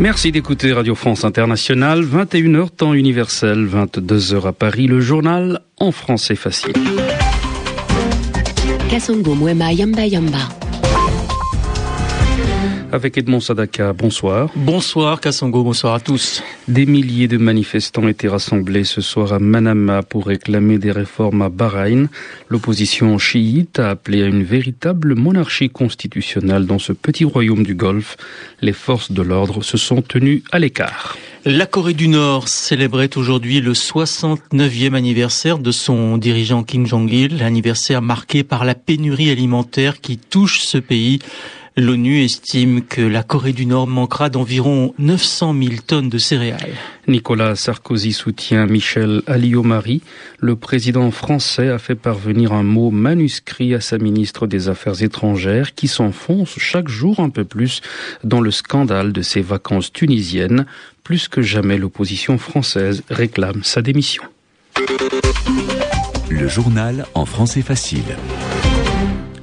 Merci d'écouter Radio France Internationale, 21h temps universel, 22h à Paris, le journal en français facile. Kasongo Mwema Yamba Yamba. Avec Edmond Sadaka, bonsoir. Bonsoir Kassongo, bonsoir à tous. Des milliers de manifestants étaient rassemblés ce soir à Manama pour réclamer des réformes à Bahreïn. L'opposition chiite a appelé à une véritable monarchie constitutionnelle dans ce petit royaume du Golfe. Les forces de l'ordre se sont tenues à l'écart. La Corée du Nord célébrait aujourd'hui le 69e anniversaire de son dirigeant Kim Jong-il, anniversaire marqué par la pénurie alimentaire qui touche ce pays. L'ONU estime que la Corée du Nord manquera d'environ 900 000 tonnes de céréales. Nicolas Sarkozy soutient Michel Alliot-Marie. Le président français a fait parvenir un mot manuscrit à sa ministre des Affaires étrangères qui s'enfonce chaque jour un peu plus dans le scandale de ses vacances tunisiennes. Plus que jamais, l'opposition française réclame sa démission. Le journal en français facile.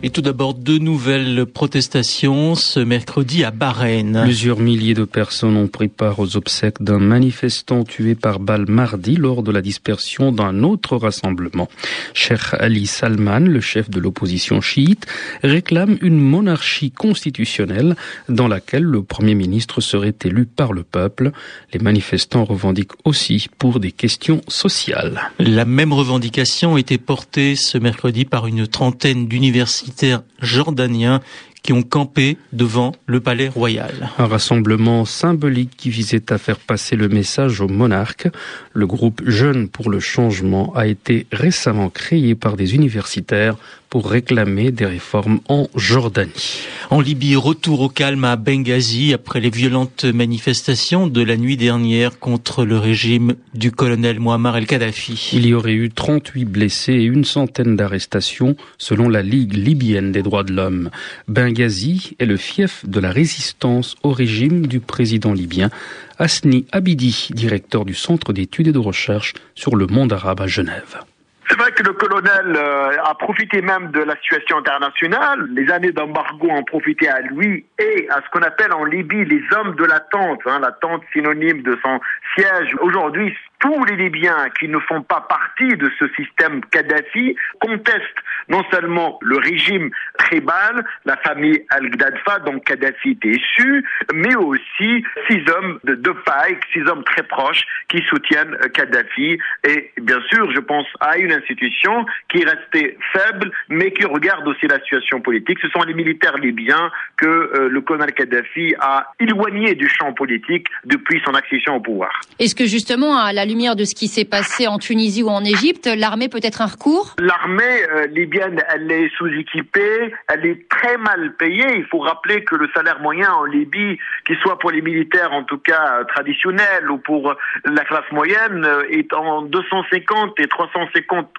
Et tout d'abord, deux nouvelles protestations ce mercredi à Bahreïn. Plusieurs milliers de personnes ont pris part aux obsèques d'un manifestant tué par balle mardi lors de la dispersion d'un autre rassemblement. Cheikh Ali Salman, le chef de l'opposition chiite, réclame une monarchie constitutionnelle dans laquelle le Premier ministre serait élu par le peuple. Les manifestants revendiquent aussi pour des questions sociales. La même revendication était portée ce mercredi par une trentaine d'universités jordaniens qui ont campé devant le palais royal. Un rassemblement symbolique qui visait à faire passer le message au monarque. Le groupe Jeunes pour le changement a été récemment créé par des universitaires pour réclamer des réformes en Jordanie. En Libye, retour au calme à Benghazi après les violentes manifestations de la nuit dernière contre le régime du colonel Muammar el-Kadhafi. Il y aurait eu 38 blessés et une centaine d'arrestations selon la Ligue libyenne des droits de l'homme. Benghazi est le fief de la résistance au régime du président libyen Asni Abidi, directeur du Centre d'études et de recherche sur le monde arabe à Genève. C'est vrai que le colonel euh, a profité même de la situation internationale. Les années d'embargo ont profité à lui et à ce qu'on appelle en Libye les hommes de la tente, hein, la tente synonyme de son siège. Aujourd'hui, tous les Libyens qui ne font pas partie de ce système Kadhafi contestent non seulement le régime tribal, la famille Al-Ghadfa, dont Kadhafi était issu, mais aussi six hommes de deux pailles, six hommes très proches qui soutiennent Kadhafi. Et bien sûr, je pense à une institution qui est restée faible, mais qui regarde aussi la situation politique. Ce sont les militaires libyens que euh, le colonel Kadhafi a éloignés du champ politique depuis son accession au pouvoir. Est-ce que justement, à la lumière de ce qui s'est passé en Tunisie ou en Égypte, l'armée peut être un recours L'armée euh, libyenne, elle est sous-équipée, elle est très mal payée. Il faut rappeler que le salaire moyen en Libye, qu'il soit pour les militaires en tout cas traditionnels ou pour la classe moyenne, euh, est en 250 et 350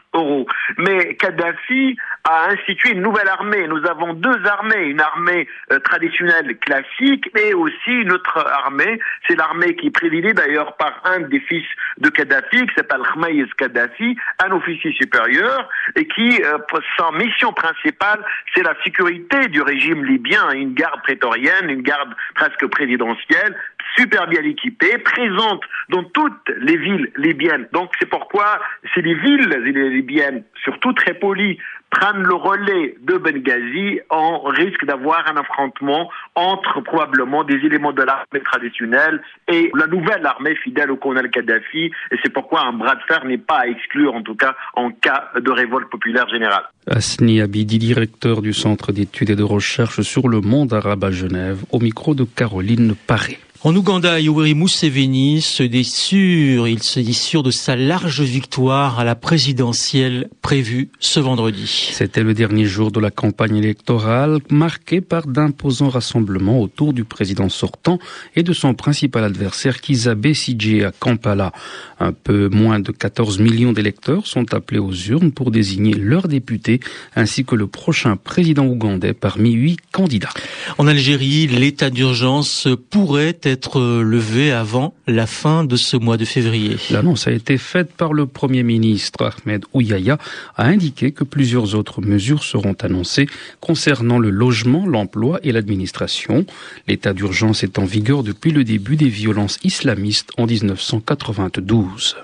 Mais Kadhafi a institué une nouvelle armée. Nous avons deux armées, une armée euh, traditionnelle classique et aussi une autre armée. C'est l'armée qui est présidée d'ailleurs par un des fils de Kadhafi, qui s'appelle Khmaïs Kadhafi, un officier supérieur, et qui, euh, sa mission principale, c'est la sécurité du régime libyen, une garde prétorienne, une garde presque présidentielle, super bien équipée, présente dans toutes les villes libyennes. Donc c'est pourquoi c'est les villes libyennes, surtout très polies, prennent le relais de Benghazi, on risque d'avoir un affrontement entre probablement des éléments de l'armée traditionnelle et la nouvelle armée fidèle au colonel Kadhafi. Et c'est pourquoi un bras de fer n'est pas à exclure, en tout cas en cas de révolte populaire générale. Asni Abidi, directeur du Centre d'études et de recherche sur le monde arabe à Genève, au micro de Caroline Paré. En Ouganda, Yoweri Museveni se dit sûr, il se dit sûr de sa large victoire à la présidentielle prévue ce vendredi. C'était le dernier jour de la campagne électorale, marqué par d'imposants rassemblements autour du président sortant et de son principal adversaire Kiza Besigye à Kampala. Un peu moins de 14 millions d'électeurs sont appelés aux urnes pour désigner leurs députés ainsi que le prochain président ougandais parmi huit candidats. En Algérie, l'état d'urgence pourrait être levé avant la fin de ce mois de février. L'annonce a été faite par le Premier ministre Ahmed Ouyaya, a indiqué que plusieurs autres mesures seront annoncées concernant le logement, l'emploi et l'administration. L'état d'urgence est en vigueur depuis le début des violences islamistes en 1992.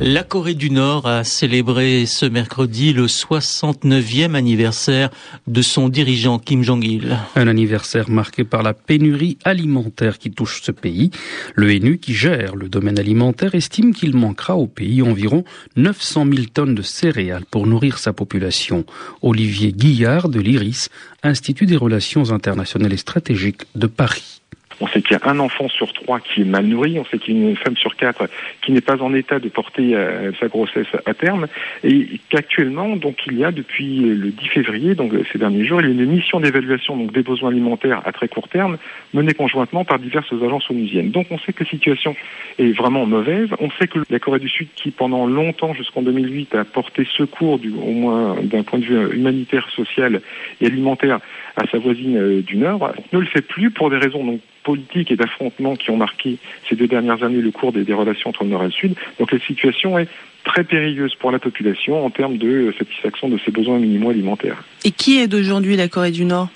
La Corée du Nord a célébré ce mercredi le 69e anniversaire de son dirigeant Kim Jong-il. Un anniversaire marqué par la pénurie alimentaire qui touche ce pays. Le NU qui gère le domaine alimentaire estime qu'il manquera au pays environ 900 000 tonnes de céréales pour nourrir sa population. Olivier Guillard de l'IRIS, Institut des relations internationales et stratégiques de Paris. On sait qu'il y a un enfant sur trois qui est mal nourri. On sait qu'il y a une femme sur quatre qui n'est pas en état de porter euh, sa grossesse à terme. Et qu'actuellement, donc, il y a depuis le 10 février, donc ces derniers jours, il y a une mission d'évaluation donc des besoins alimentaires à très court terme menée conjointement par diverses agences onusiennes. Donc, on sait que la situation est vraiment mauvaise. On sait que la Corée du Sud, qui pendant longtemps, jusqu'en 2008, a porté secours, du, au moins d'un point de vue humanitaire, social et alimentaire, à sa voisine euh, du Nord, ne le fait plus pour des raisons donc politiques et d'affrontements qui ont marqué ces deux dernières années le cours des, relations entre le Nord et le Sud. Donc la situation est très périlleuse pour la population en termes de satisfaction de ses besoins minimaux alimentaires. Et qui est aujourd'hui la Corée du Nord?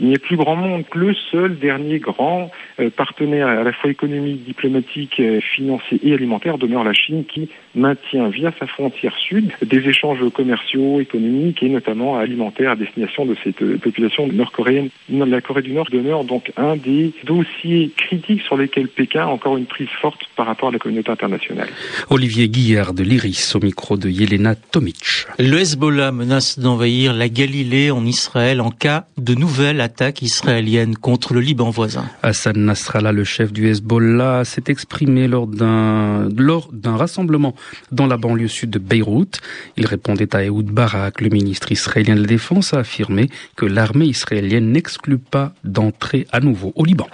Il n'y a plus grand monde que le seul dernier grand euh, partenaire à la fois économique, diplomatique, euh, financier et alimentaire demeure la Chine qui maintient via sa frontière sud des échanges commerciaux, économiques et notamment alimentaires à destination de cette euh, population nord-coréenne. La Corée du Nord demeure donc un des dossiers critiques sur lesquels Pékin a encore une prise forte par rapport à la communauté internationale. Olivier Guillard de l'Iris au micro de Yelena Tomic. Le Hezbollah menace d'envahir la Galilée en Israël en cas de nouvelle attaque israélienne contre le Liban voisin. Hassan Nasrallah, le chef du Hezbollah, s'est exprimé lors d'un lors d'un rassemblement dans la banlieue sud de Beyrouth. Il répondait à Ehud Barak, le ministre israélien de la Défense, a affirmé que l'armée israélienne n'exclut pas d'entrer à nouveau au Liban.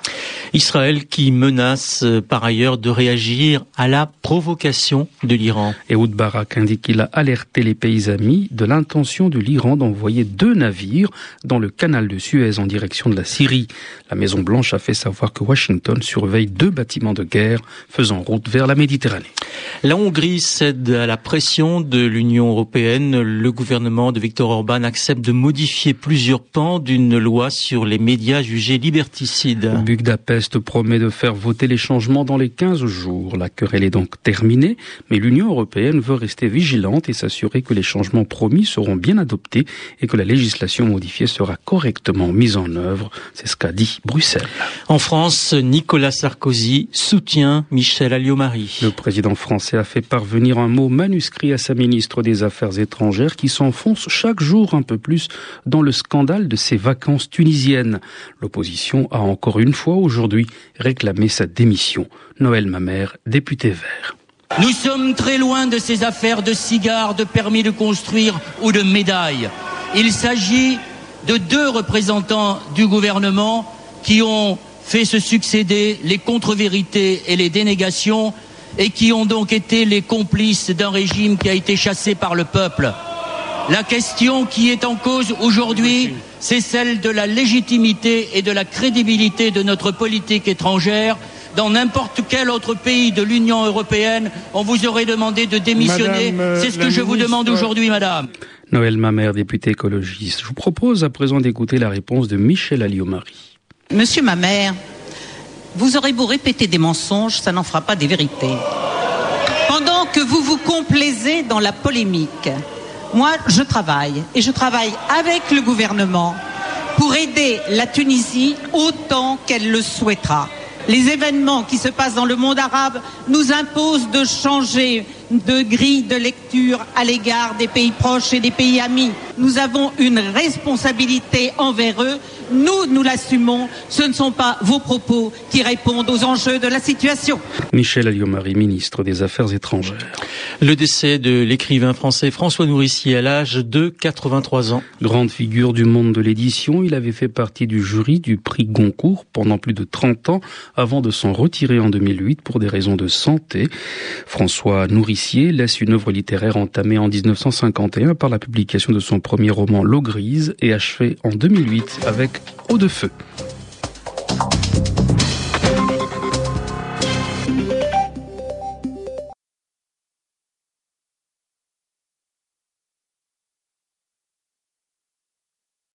Israël qui menace par ailleurs de réagir à la provocation de l'Iran. Ehud Barak indique qu'il a alerté les pays amis de l'intention de l'Iran d'envoyer deux navires dans le canal de Suez en direction de la Syrie. La Maison Blanche a fait savoir que Washington surveille deux bâtiments de guerre faisant route vers la Méditerranée. La Hongrie cède à la pression de l'Union européenne. Le gouvernement de Viktor Orban accepte de modifier plusieurs pans d'une loi sur les médias jugés liberticides. Budapest promet de faire voter les changements dans les 15 jours. La querelle est donc terminée, mais l'Union européenne veut rester vigilante et s'assurer que les changements promis seront bien adoptés et que la législation modifiée sera correctement mise en œuvre. C'est ce qu'a dit Bruxelles. En France, Nicolas Sarkozy soutient Michel Alliot-Marie. Le président français a fait parvenir un mot manuscrit à sa ministre des Affaires étrangères qui s'enfonce chaque jour un peu plus dans le scandale de ses vacances tunisiennes. L'opposition a encore une fois aujourd'hui réclamé sa démission. Noël Mamère, député vert. Nous sommes très loin de ces affaires de cigares, de permis de construire ou de médailles. Il s'agit de deux représentants du gouvernement qui ont fait se succéder les contre-vérités et les dénégations et qui ont donc été les complices d'un régime qui a été chassé par le peuple. La question qui est en cause aujourd'hui, c'est celle de la légitimité et de la crédibilité de notre politique étrangère. Dans n'importe quel autre pays de l'Union européenne, on vous aurait demandé de démissionner. C'est ce que je vous demande aujourd'hui, madame. Noël Mamère, député écologiste. Je vous propose à présent d'écouter la réponse de Michel Alliot-Marie. Monsieur Mamère, vous aurez beau répéter des mensonges, ça n'en fera pas des vérités. Pendant que vous vous complaisez dans la polémique, moi je travaille et je travaille avec le gouvernement pour aider la Tunisie autant qu'elle le souhaitera. Les événements qui se passent dans le monde arabe nous imposent de changer de grille de lecture à l'égard des pays proches et des pays amis. Nous avons une responsabilité envers eux. Nous, nous l'assumons. Ce ne sont pas vos propos qui répondent aux enjeux de la situation. Michel Alliot-Marie, ministre des Affaires étrangères. Le décès de l'écrivain français François Nourricier à l'âge de 83 ans. Grande figure du monde de l'édition, il avait fait partie du jury du prix Goncourt pendant plus de 30 ans avant de s'en retirer en 2008 pour des raisons de santé. François Laisse une œuvre littéraire entamée en 1951 par la publication de son premier roman L'eau grise et achevée en 2008 avec Eau de feu.